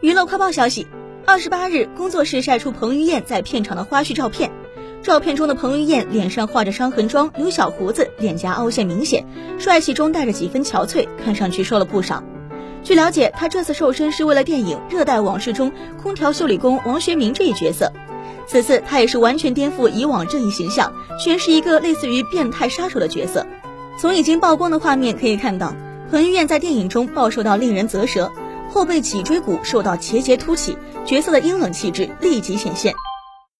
娱乐快报消息，二十八日，工作室晒出彭于晏在片场的花絮照片。照片中的彭于晏脸上画着伤痕妆，留小胡子，脸颊凹陷明显，帅气中带着几分憔悴，看上去瘦了不少。据了解，他这次瘦身是为了电影《热带往事》中空调修理工王学明这一角色。此次他也是完全颠覆以往这一形象，诠释一个类似于变态杀手的角色。从已经曝光的画面可以看到，彭于晏在电影中暴瘦到令人啧舌。后背脊椎骨受到节节凸起，角色的阴冷气质立即显现。